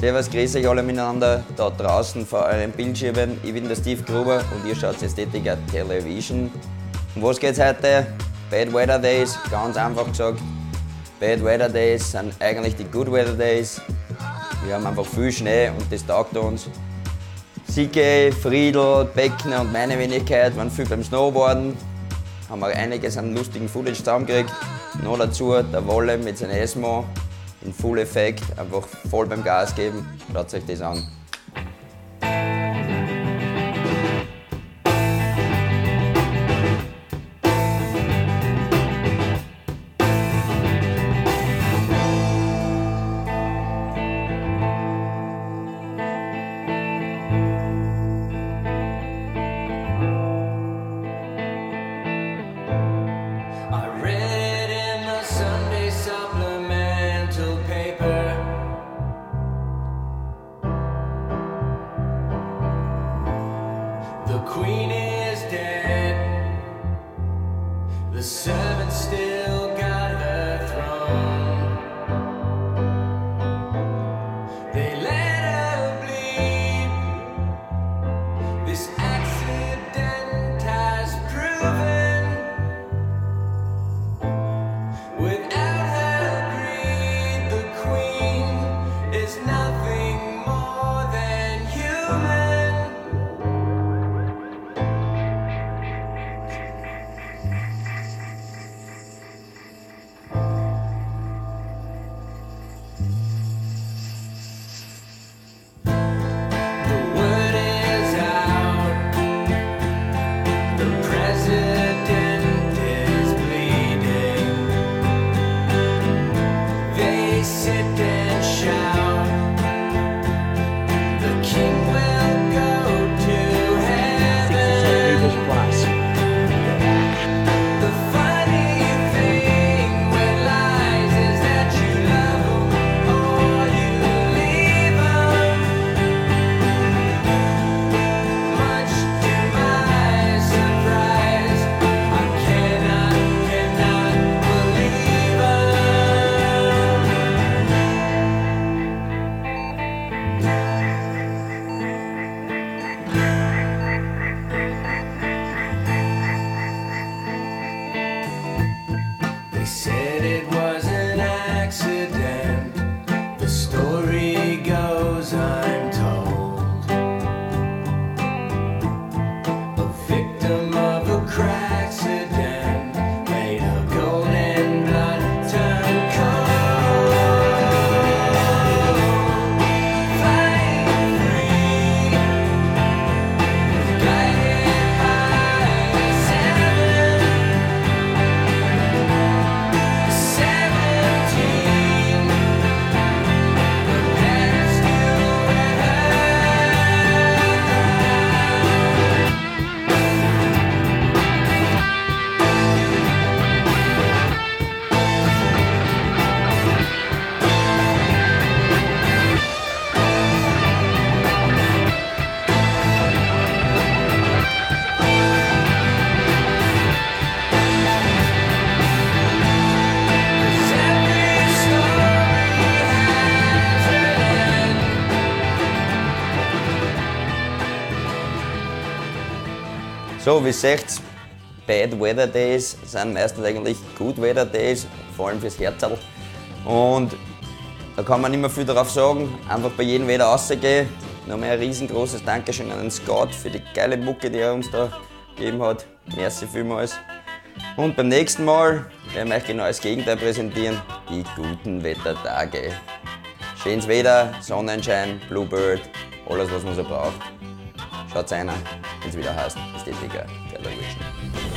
Servus, grüß euch alle miteinander da draußen vor euren Bildschirmen. Ich bin der Steve Gruber und ihr schaut Ästhetiker Television. Um was geht's heute? Bad Weather Days, ganz einfach gesagt. Bad Weather Days sind eigentlich die Good Weather Days. Wir haben einfach viel Schnee und das taugt uns. Sicke, Friedel, Beckner und meine Wenigkeit waren viel beim Snowboarden. Haben auch einiges an lustigen Footage zusammengekriegt. Noch dazu der Wolle mit seinem Esmo in Full Effekt, einfach voll beim Gas geben. Schaut euch das an. so say So, wie seht Bad Weather Days sind meistens eigentlich Good Weather Days, vor allem fürs Herzl. Und da kann man nicht mehr viel darauf sagen. Einfach bei jedem Wetter rausgehen. Nochmal ein riesengroßes Dankeschön an den Scout für die geile Mucke, die er uns da gegeben hat. Merci vielmals. Und beim nächsten Mal werden wir euch genau das Gegenteil präsentieren: die guten Wettertage. Schönes Wetter, Sonnenschein, Bluebird, alles was man so braucht. Schaut einer, wenn es wieder heißt, Ästhetiker Television.